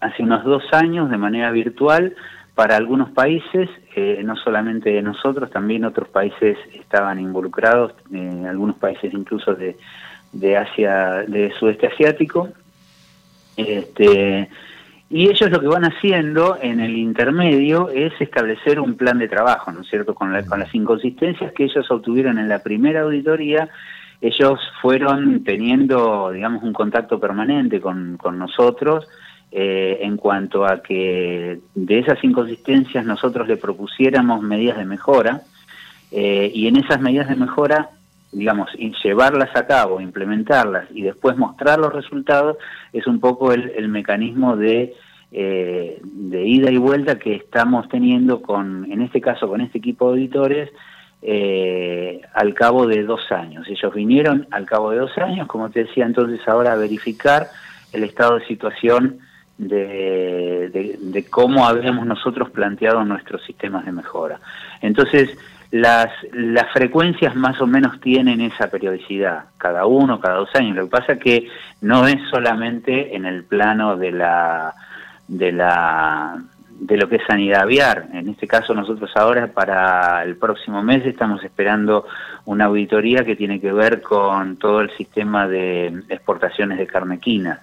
Speaker 9: hace unos dos años de manera virtual para algunos países, eh, no solamente nosotros, también otros países estaban involucrados, eh, algunos países incluso de, de Asia, de sudeste asiático. Este, y ellos lo que van haciendo en el intermedio es establecer un plan de trabajo, ¿no es cierto? Con, con las inconsistencias que ellos obtuvieron en la primera auditoría, ellos fueron teniendo, digamos, un contacto permanente con, con nosotros, eh, en cuanto a que de esas inconsistencias nosotros le propusiéramos medidas de mejora eh, y en esas medidas de mejora, digamos, llevarlas a cabo, implementarlas y después mostrar los resultados es un poco el, mecanismo de, eh, de ida y vuelta que estamos teniendo con, en este caso, con este equipo de auditores. al cabo de dos años. Ellos vinieron al cabo de dos años, como te decía entonces, ahora a verificar el estado de situación de, cómo habíamos nosotros planteado nuestros sistemas de mejora. Entonces, las, las frecuencias más o menos tienen esa periodicidad, cada uno, cada dos años. Lo que pasa es que no es solamente en el plano de la de la de lo que es sanidad aviar. En este caso nosotros ahora para el próximo mes estamos esperando una auditoría que tiene que ver con todo el sistema de exportaciones de carnequina.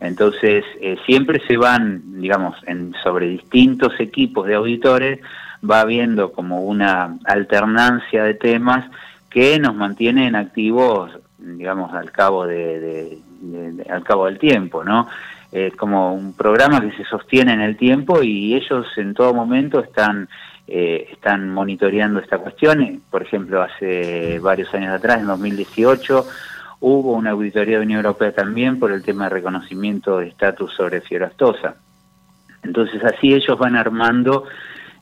Speaker 9: Entonces, eh, siempre se van, digamos, en, sobre distintos equipos de auditores, va habiendo como una alternancia de temas que nos mantienen activos, digamos, al cabo de, al cabo del tiempo, ¿no? Es como un programa que se sostiene en el tiempo y ellos en todo momento están eh, están monitoreando esta cuestión. Por ejemplo, hace varios años atrás, en 2018, Hubo una auditoría de la Unión Europea también por el tema de reconocimiento de estatus sobre fierostosa. Entonces así ellos van armando,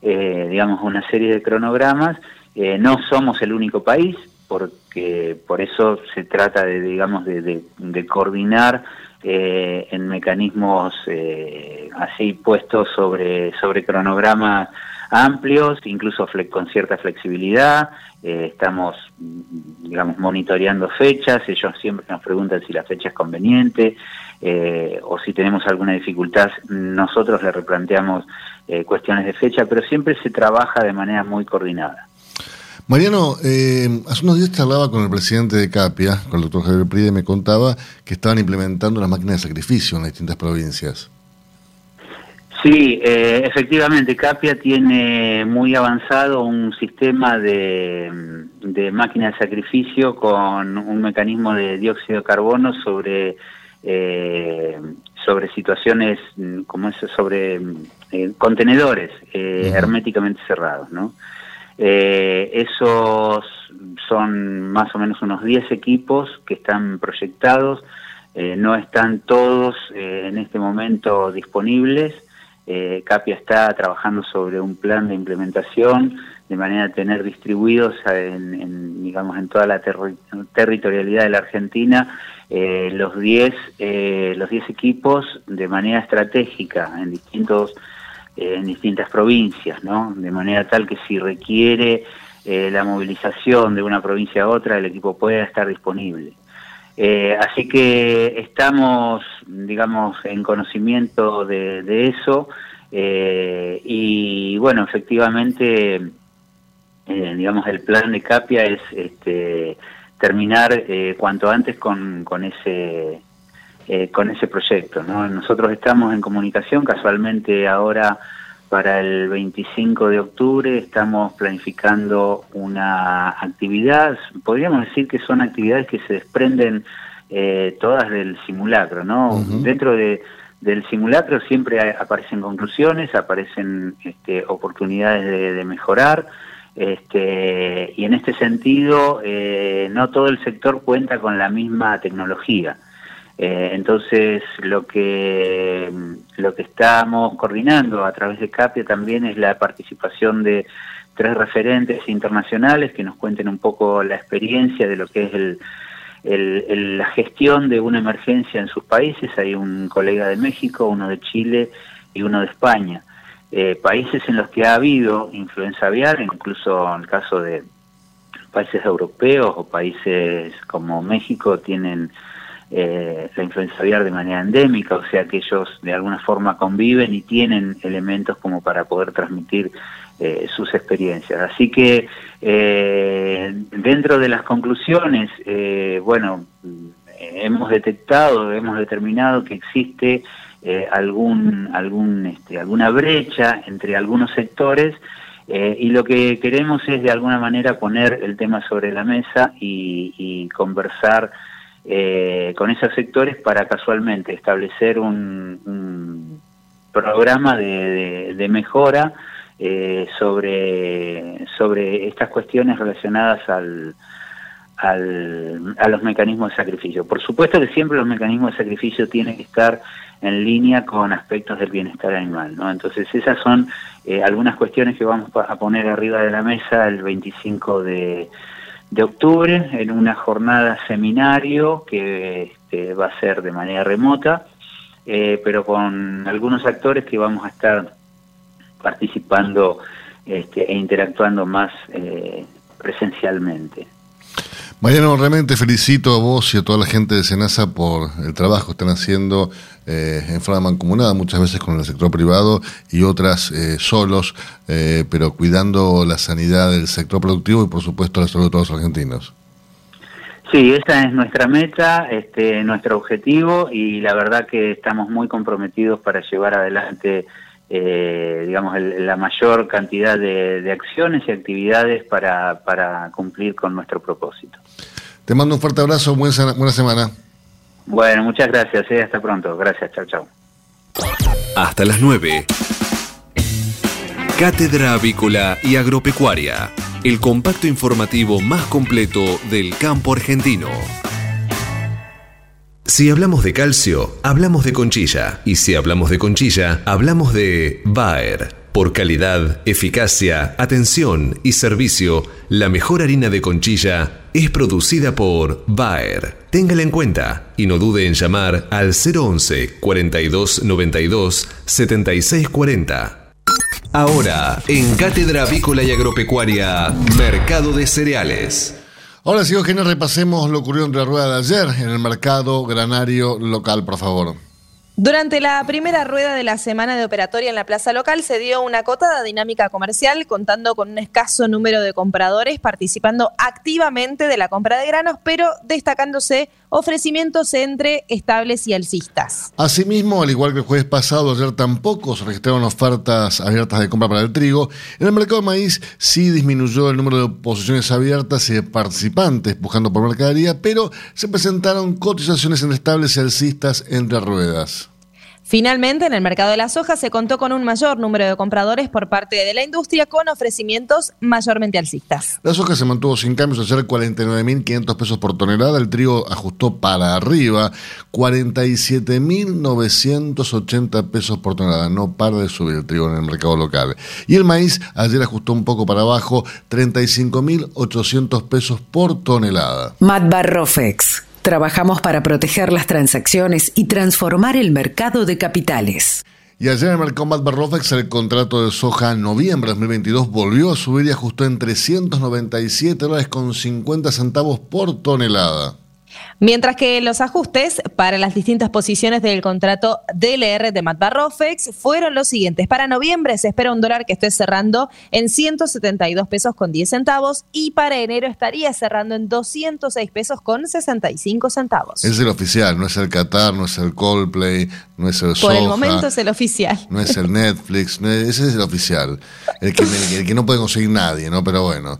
Speaker 9: eh, digamos, una serie de cronogramas. Eh, no somos el único país, porque por eso se trata de, digamos, de, coordinar eh, en mecanismos así puestos sobre, sobre cronogramas amplios, incluso con cierta flexibilidad. Eh, estamos, digamos, monitoreando fechas. Ellos siempre nos preguntan si la fecha es conveniente eh, o si tenemos alguna dificultad. Nosotros le replanteamos eh, cuestiones de fecha, pero siempre se trabaja de manera muy coordinada.
Speaker 1: Mariano, hace unos días te hablaba con el presidente de Capia, con el doctor Javier Pride, y me contaba que estaban implementando las máquinas de sacrificio en las distintas provincias.
Speaker 9: Sí, eh, efectivamente, Capia tiene muy avanzado un sistema de, de, máquina de sacrificio con un mecanismo de dióxido de carbono sobre, eh, sobre situaciones, como eso, sobre eh, contenedores herméticamente cerrados, ¿no? esos son más o menos unos 10 equipos que están proyectados, no están todos en este momento disponibles, eh, Capia está trabajando sobre un plan de implementación de manera de tener distribuidos en, digamos, en toda la territorialidad de la Argentina eh, los 10 eh, los 10 equipos de manera estratégica en distintos en distintas provincias, ¿no? De manera tal que si requiere la movilización de una provincia a otra, el equipo pueda estar disponible. Eh, así que estamos, digamos, en conocimiento de, eso eh, y bueno, efectivamente, eh, digamos, el plan de Capia es este, terminar cuanto antes con, con ese con ese proyecto. ¿no? Nosotros estamos en comunicación, casualmente ahora para el 25 de octubre estamos planificando una actividad, podríamos decir que son actividades que se desprenden eh, todas del simulacro, ¿no? Dentro de, del simulacro siempre aparecen conclusiones, aparecen este, oportunidades de, mejorar, este, y en este sentido eh, no todo el sector cuenta con la misma tecnología. Eh, entonces, lo que, lo que estamos coordinando a través de CAPIA también es la participación de tres referentes internacionales que nos cuenten un poco la experiencia de lo que es el, la gestión de una emergencia en sus países. Hay un colega de México, uno de Chile y uno de España. Eh, países en los que ha habido influenza aviar, incluso en el caso de países europeos o países como México tienen eh, la influenza aviar de manera endémica, o sea que ellos de alguna forma conviven y tienen elementos como para poder transmitir eh, sus experiencias. Así que eh, dentro de las conclusiones, bueno, hemos detectado, hemos determinado que existe algún, algún, este, alguna brecha entre algunos sectores y lo que queremos es de alguna manera poner el tema sobre la mesa y conversar eh, con esos sectores para casualmente establecer un, programa de, mejora eh, sobre, sobre estas cuestiones relacionadas al, al, a los mecanismos de sacrificio. Por supuesto que siempre los mecanismos de sacrificio tienen que estar en línea con aspectos del bienestar animal, ¿no? Entonces esas son eh, algunas cuestiones que vamos a poner arriba de la mesa el 25 de, de octubre en una jornada seminario que este, va a ser de manera remota, eh, pero con algunos actores que vamos a estar participando este, e interactuando más eh, presencialmente.
Speaker 1: Mariano, realmente felicito a vos y a toda la gente de Senasa por el trabajo que están haciendo eh, en forma mancomunada, muchas veces con el sector privado y otras eh, solos, eh, pero cuidando la sanidad del sector productivo y por supuesto la salud de todos los argentinos.
Speaker 9: Sí, esa es nuestra meta, este, nuestro objetivo y la verdad que estamos muy comprometidos para llevar adelante eh, digamos, la mayor cantidad de, acciones y actividades para, para, cumplir con nuestro propósito.
Speaker 1: Te mando un fuerte abrazo, buena, buena semana.
Speaker 9: Bueno, muchas gracias, eh, hasta pronto. Gracias, chao, chao.
Speaker 4: Hasta las 9. Cátedra Avícola y Agropecuaria, el compacto informativo más completo del campo argentino. Si hablamos de calcio, hablamos de conchilla. Y si hablamos de conchilla, hablamos de Bayer. Por calidad, eficacia, atención y servicio, la mejor harina de conchilla es producida por Bayer. Téngala en cuenta y no dude en llamar al 011 42 92 76 40. Ahora, en Cátedra Avícola y Agropecuaria, Mercado de Cereales.
Speaker 1: Ahora sí, Eugenio, repasemos lo ocurrido entre rueda de ayer en el mercado granario local, por favor.
Speaker 2: Durante la primera rueda de la semana de operatoria en la plaza local se dio una acotada dinámica comercial contando con un escaso número de compradores participando activamente de la compra de granos, pero destacándose ofrecimientos entre estables y alcistas.
Speaker 1: Asimismo, al igual que el jueves pasado, ayer tampoco se registraron ofertas abiertas de compra para el trigo. En el mercado de maíz sí disminuyó el número de posiciones abiertas y de participantes buscando por mercadería, pero se presentaron cotizaciones en estables y alcistas entre ruedas.
Speaker 2: Finalmente, en el mercado de la soja se contó con un mayor número de compradores por parte de la industria con ofrecimientos mayormente alcistas.
Speaker 1: La soja se mantuvo sin cambios ayer 49.500 pesos por tonelada, el trigo ajustó para arriba 47.980 pesos por tonelada, no para de subir el trigo en el mercado local. Y el maíz ayer ajustó un poco para abajo 35.800 pesos por tonelada.
Speaker 10: Matbarrofex. Trabajamos para proteger las transacciones y transformar el mercado de capitales.
Speaker 1: Y ayer en el mercado Barrofex el contrato de soja en noviembre de 2022 volvió a subir y ajustó en 397 dólares con 50 centavos por tonelada.
Speaker 2: Mientras que los ajustes para las distintas posiciones del contrato DLR de Matbarrofex fueron los siguientes. Para noviembre se espera un dólar que esté cerrando en 172 pesos con 10 centavos y para enero estaría cerrando en 206 pesos con 65 centavos.
Speaker 1: Es el oficial, no es el Qatar, no es el Coldplay, no es el
Speaker 2: Por el momento es el oficial.
Speaker 1: No es el Netflix, ese es el oficial. El que, el que no puede conseguir nadie, ¿no? Pero bueno.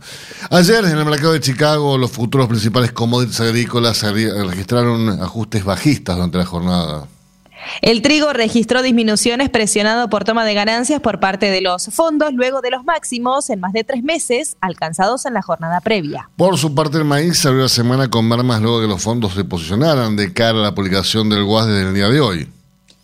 Speaker 1: Ayer en el mercado de Chicago los futuros principales commodities agrícolas registraron ajustes bajistas durante la jornada.
Speaker 2: El trigo registró disminuciones presionado por toma de ganancias por parte de los fondos luego de los máximos en más de tres meses alcanzados en la jornada previa.
Speaker 1: Por su parte, el maíz abrió la semana con mermas luego de que los fondos se posicionaran de cara a la publicación del GUAS desde el día de hoy.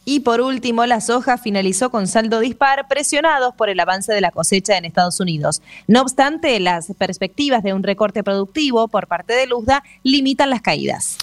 Speaker 2: Y por último, la soja finalizó con saldo dispar, presionados por el avance de la cosecha en Estados Unidos. No obstante, las perspectivas de un recorte productivo por parte de Luzda limitan las caídas.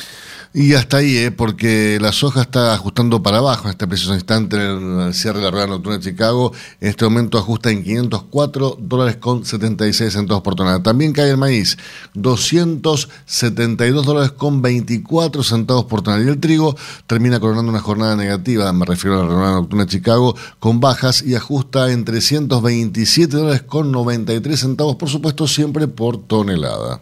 Speaker 1: Y hasta ahí, ¿eh? porque la soja está ajustando para abajo en este preciso instante en el cierre de la rueda nocturna de Chicago. En este momento ajusta en 504 dólares con 76 centavos por tonelada. También cae el maíz, 272 dólares con 24 centavos por tonelada. Y el trigo termina coronando una jornada negativa, me refiero a la rueda nocturna de Chicago, con bajas y ajusta en 327 dólares con 93 centavos, por supuesto, siempre por tonelada.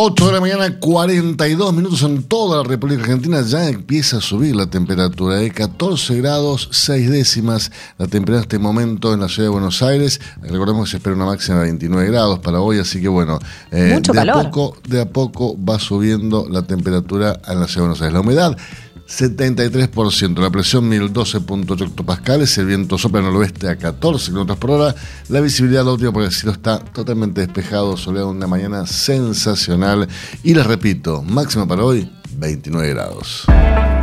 Speaker 1: 8 de la mañana, 42 minutos en toda la República Argentina. Ya empieza a subir la temperatura de 14 grados 6 décimas. La temperatura en este momento en la ciudad de Buenos Aires. Recordemos que se espera una máxima de 29 grados para hoy, así que bueno,
Speaker 2: eh, de,
Speaker 1: A poco, de a poco va subiendo la temperatura en la ciudad de Buenos Aires. La humedad 73%, la presión 1012.8 hectopascales, el viento sopla al oeste a 14 km por hora, la visibilidad óptima porque el cielo está totalmente despejado, soleado una mañana sensacional. Y les repito, máxima para hoy 29 grados.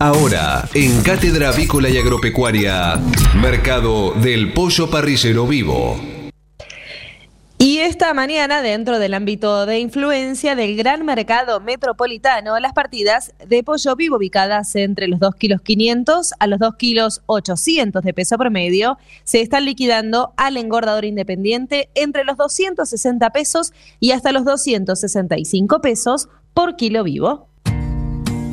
Speaker 4: Ahora, en Cátedra Avícola y Agropecuaria, Mercado del Pollo Parrillero Vivo.
Speaker 2: Y esta mañana, dentro del ámbito de influencia del gran mercado metropolitano, las partidas de pollo vivo ubicadas entre los 2 kilos 500 a los 2 kilos 800 de peso promedio se están liquidando al engordador independiente entre los 260 pesos y hasta los 265 pesos por kilo vivo.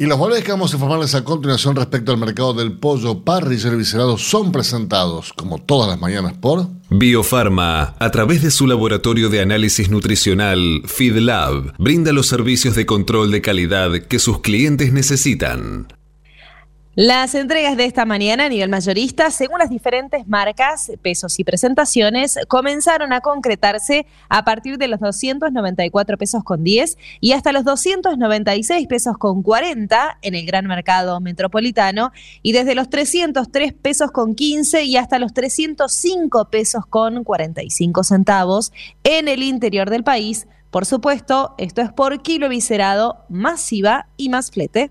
Speaker 1: Y los valores que vamos a informarles a continuación respecto al mercado del pollo parrillero y viscerado son presentados, como todas las mañanas, por...
Speaker 4: Biofarma, a través de su laboratorio de análisis nutricional, FeedLab, brinda los servicios de control de calidad que sus clientes necesitan.
Speaker 2: Las entregas de esta mañana a nivel mayorista, según las diferentes marcas, pesos y presentaciones, comenzaron a concretarse a partir de los 294 pesos con 10 y hasta los 296 pesos con 40 en el gran mercado metropolitano y desde los 303 pesos con 15 y hasta los 305 pesos con 45 centavos en el interior del país. Por supuesto, esto es por kilo viscerado, masiva y más flete.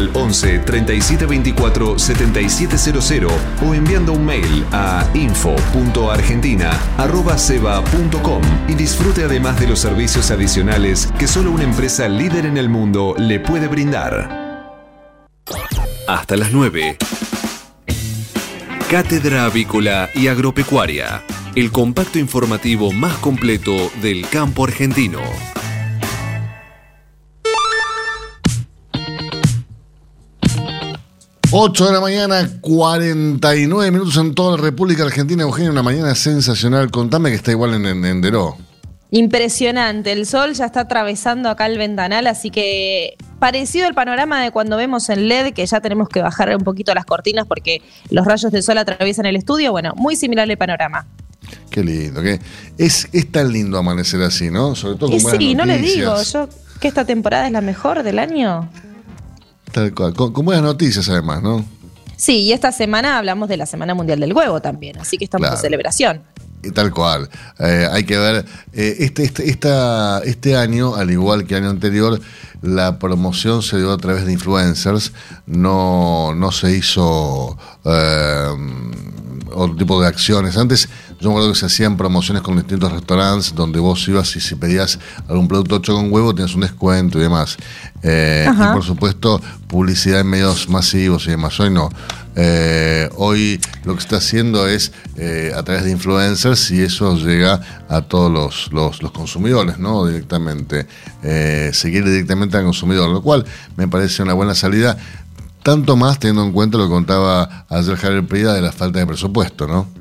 Speaker 4: al 11 3724 7700 o enviando un mail a info.argentina.ceba.com y disfrute además de los servicios adicionales que solo una empresa líder en el mundo le puede brindar. Hasta las 9. Cátedra Avícola y Agropecuaria, el compacto informativo más completo del campo argentino.
Speaker 1: 8 de la mañana, 49 minutos en toda la República Argentina. Eugenio, una mañana sensacional. Contame que está igual en, en, en Deró.
Speaker 2: Impresionante, el sol ya está atravesando acá el ventanal, así que parecido el panorama de cuando vemos en LED, que ya tenemos que bajar un poquito las cortinas porque los rayos del sol atraviesan el estudio, bueno, muy similar el panorama.
Speaker 1: Qué lindo, que es, es tan lindo amanecer así, ¿no? Sobre todo con
Speaker 2: Y
Speaker 1: buenas
Speaker 2: sí, no le digo, yo que esta temporada es la mejor del año.
Speaker 1: Tal cual, con, con buenas noticias además, ¿no?
Speaker 2: Sí, y esta semana hablamos de la Semana Mundial del Huevo también, así que estamos
Speaker 1: Claro.
Speaker 2: de celebración.
Speaker 1: Tal cual. Eh, hay que ver, eh, este, este, esta, este año, al igual que el año anterior, la promoción se dio a través de influencers, no, no se hizo eh, otro tipo de acciones. Antes yo me acuerdo que se hacían promociones con distintos restaurantes donde vos ibas y si pedías algún producto hecho con huevo tenías un descuento y demás. Eh, y por supuesto, publicidad en medios masivos y demás. Hoy no. Eh, hoy lo que se está haciendo es eh, a través de influencers y eso llega a todos los, los, los consumidores, ¿no? Directamente. Seguir directamente al consumidor, lo cual me parece una buena salida. Tanto más teniendo en cuenta lo que contaba ayer Javier Prida de la falta de presupuesto, ¿no?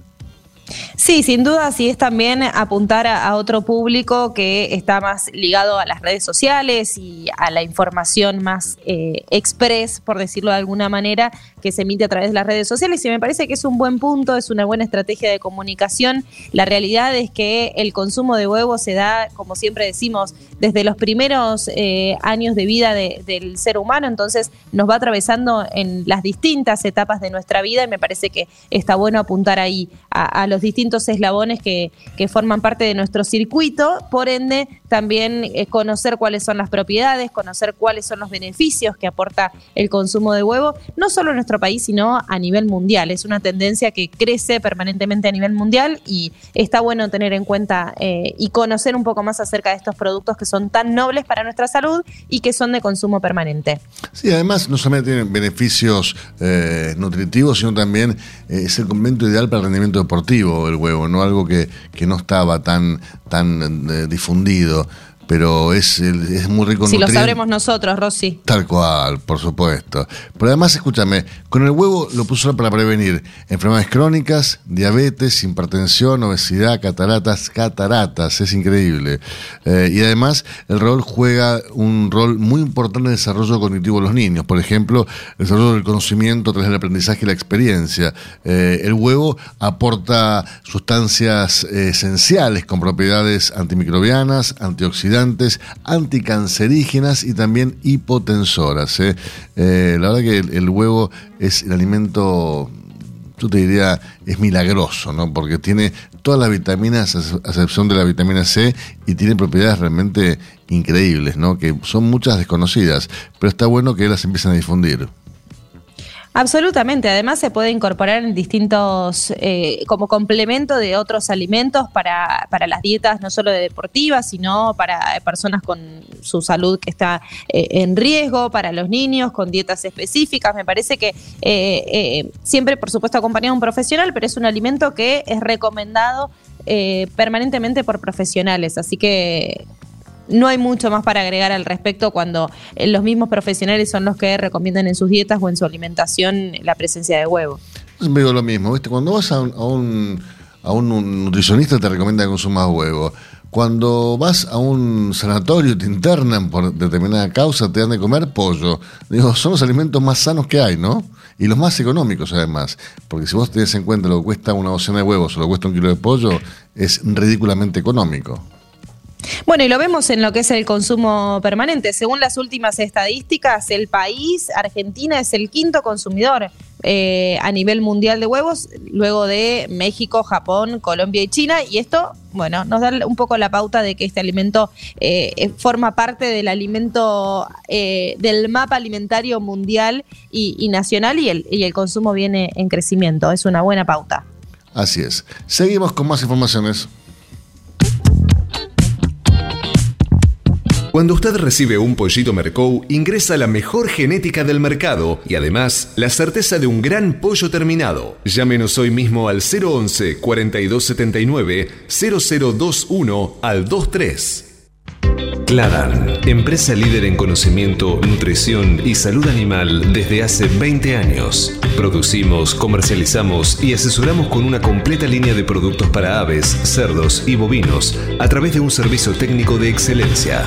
Speaker 2: Sí, sin duda, sí es también apuntar a, a otro público que está más ligado a las redes sociales y a la información más eh, express, por decirlo de alguna manera, que se emite a través de las redes sociales. Y me parece que es un buen punto, es una buena estrategia de comunicación. La realidad es que el consumo de huevos se da, como siempre decimos, desde los primeros eh, años de vida de- del ser humano, entonces nos va atravesando en las distintas etapas de nuestra vida y me parece que está bueno apuntar ahí a, a los distintos eslabones que, que forman parte de nuestro circuito, por ende también eh, conocer cuáles son las propiedades, conocer cuáles son los beneficios que aporta el consumo de huevo, no solo en nuestro país, sino a nivel mundial. Es una tendencia que crece permanentemente a nivel mundial y está bueno tener en cuenta eh, y conocer un poco más acerca de estos productos que son tan nobles para nuestra salud y que son de consumo permanente.
Speaker 1: Sí, además no solamente tienen beneficios eh, nutritivos, sino también eh, es el complemento ideal para el rendimiento deportivo el huevo, no algo que, que no estaba tan, tan eh, difundido, pero es, el- es muy rico en
Speaker 2: Si lo sabremos nosotros, Rosy.
Speaker 1: Tal cual, por supuesto. Pero además, escúchame, con el huevo lo puso para prevenir enfermedades crónicas, diabetes, hipertensión, obesidad, cataratas, cataratas, es increíble. Eh, y además, el rol juega un rol muy importante en el desarrollo cognitivo de los niños. Por ejemplo, el desarrollo del conocimiento a través del aprendizaje y la experiencia. Eh, el huevo aporta sustancias eh, esenciales con propiedades antimicrobianas, antioxidantes, anticancerígenas y también hipotensoras. ¿eh? Eh, la verdad que el, el huevo es el alimento, yo te diría, es milagroso, ¿no? Porque tiene todas las vitaminas, a excepción de la vitamina C, y tiene propiedades realmente increíbles, ¿no? Que son muchas desconocidas, pero está bueno que las empiecen a difundir.
Speaker 2: Absolutamente, además se puede incorporar en distintos, eh, como complemento de otros alimentos para, para las dietas no solo de deportivas, sino para personas con su salud que está eh, en riesgo, para los niños con dietas específicas. Me parece que eh, eh, siempre, por supuesto, acompañado de un profesional, pero es un alimento que es recomendado eh, permanentemente por profesionales, así que no hay mucho más para agregar al respecto cuando eh, los mismos profesionales son los que recomiendan en sus dietas o en su alimentación la presencia de huevo.
Speaker 1: Siempre digo lo mismo, ¿viste? Cuando vas a un, a un, nutricionista te recomienda que consumas huevo. Cuando vas a un sanatorio te internan por determinada causa, te dan de comer pollo. Digo, son los alimentos más sanos que hay, ¿no? Y los más económicos además. Porque si vos tenés en cuenta lo que cuesta una docena de huevos o lo que cuesta un kilo de pollo, es ridículamente económico.
Speaker 2: Bueno, y lo vemos en lo que es el consumo permanente. Según las últimas estadísticas, el país, Argentina, es el quinto consumidor eh, a nivel mundial de huevos, luego de México, Japón, Colombia y China. Y esto, bueno, nos da un poco la pauta de que este alimento eh, forma parte del alimento, eh, del mapa alimentario mundial y, y nacional y el, y el consumo viene en crecimiento. Es una buena pauta.
Speaker 1: Así es. Seguimos con más informaciones.
Speaker 4: Cuando usted recibe un pollito Mercou, ingresa la mejor genética del mercado y además la certeza de un gran pollo terminado. Llámenos hoy mismo al 011 4279 0021 al 23. Cladan, empresa líder en conocimiento, nutrición y salud animal desde hace 20 años. Producimos, comercializamos y asesoramos con una completa línea de productos para aves, cerdos y bovinos a través de un servicio técnico de excelencia.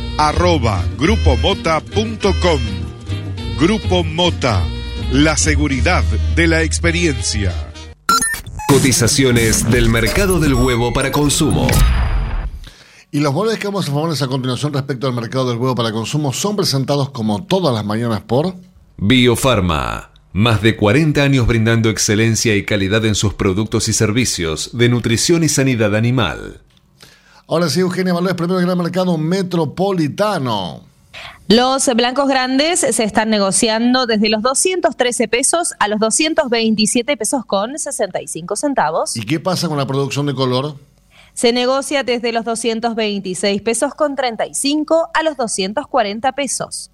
Speaker 11: arroba grupomota.com. Grupo Mota, la seguridad de la experiencia.
Speaker 4: Cotizaciones del mercado del huevo para consumo.
Speaker 1: Y los valores que vamos a informarles a continuación respecto al mercado del huevo para consumo son presentados como todas las mañanas por
Speaker 4: Biofarma. Más de 40 años brindando excelencia y calidad en sus productos y servicios de nutrición y sanidad animal.
Speaker 1: Ahora sí, Eugenia Valores, primero del gran mercado metropolitano.
Speaker 2: Los blancos grandes se están negociando desde los 213 pesos a los 227 pesos con 65 centavos.
Speaker 1: ¿Y qué pasa con la producción de color?
Speaker 2: Se negocia desde los 226 pesos con 35 a los 240 pesos.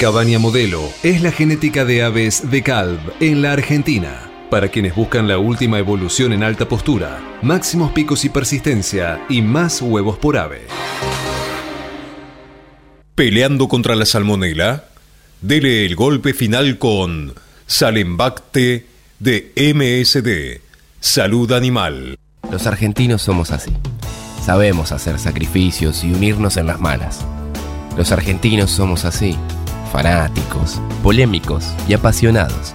Speaker 4: Cabaña Modelo es la genética de aves de Calv en la Argentina. Para quienes buscan la última evolución en alta postura, máximos picos y persistencia y más huevos por ave.
Speaker 6: Peleando contra la salmonela, dele el golpe final con Salembacte de MSD, Salud Animal.
Speaker 12: Los argentinos somos así. Sabemos hacer sacrificios y unirnos en las malas. Los argentinos somos así, fanáticos, polémicos y apasionados.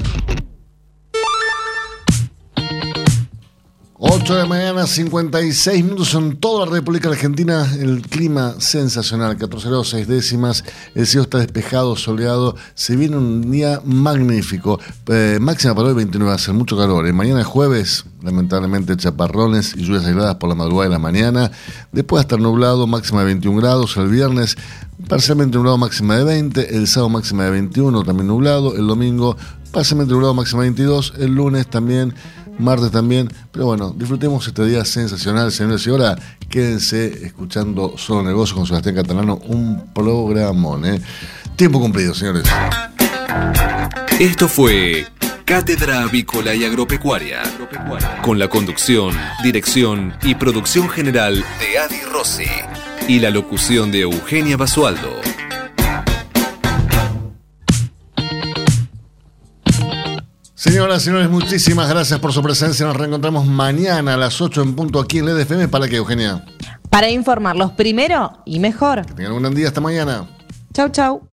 Speaker 1: 8 de la mañana, 56 minutos en toda la República Argentina. El clima sensacional, 14 grados 6 décimas. El cielo está despejado, soleado. Se viene un día magnífico. Eh, máxima para hoy 29, va a ser mucho calor. ¿eh? Mañana jueves, lamentablemente, chaparrones y lluvias aisladas por la madrugada de la mañana. Después a estar nublado, máxima de 21 grados. El viernes, parcialmente nublado, máxima de 20. El sábado, máxima de 21, también nublado. El domingo, parcialmente nublado, máxima de 22. El lunes también martes también. Pero bueno, disfrutemos este día sensacional, señores y ahora quédense escuchando Solo Negocios con Sebastián Catalano, un programón. ¿eh? Tiempo cumplido, señores.
Speaker 4: Esto fue Cátedra Avícola y Agropecuaria, con la conducción, dirección y producción general de Adi Rossi y la locución de Eugenia Basualdo.
Speaker 1: Señoras y señores, muchísimas gracias por su presencia. Nos reencontramos mañana a las 8 en punto aquí en LED FM. ¿Para qué, Eugenia?
Speaker 2: Para informarlos primero y mejor.
Speaker 1: Que tengan un gran día. Hasta mañana.
Speaker 2: Chau, chau.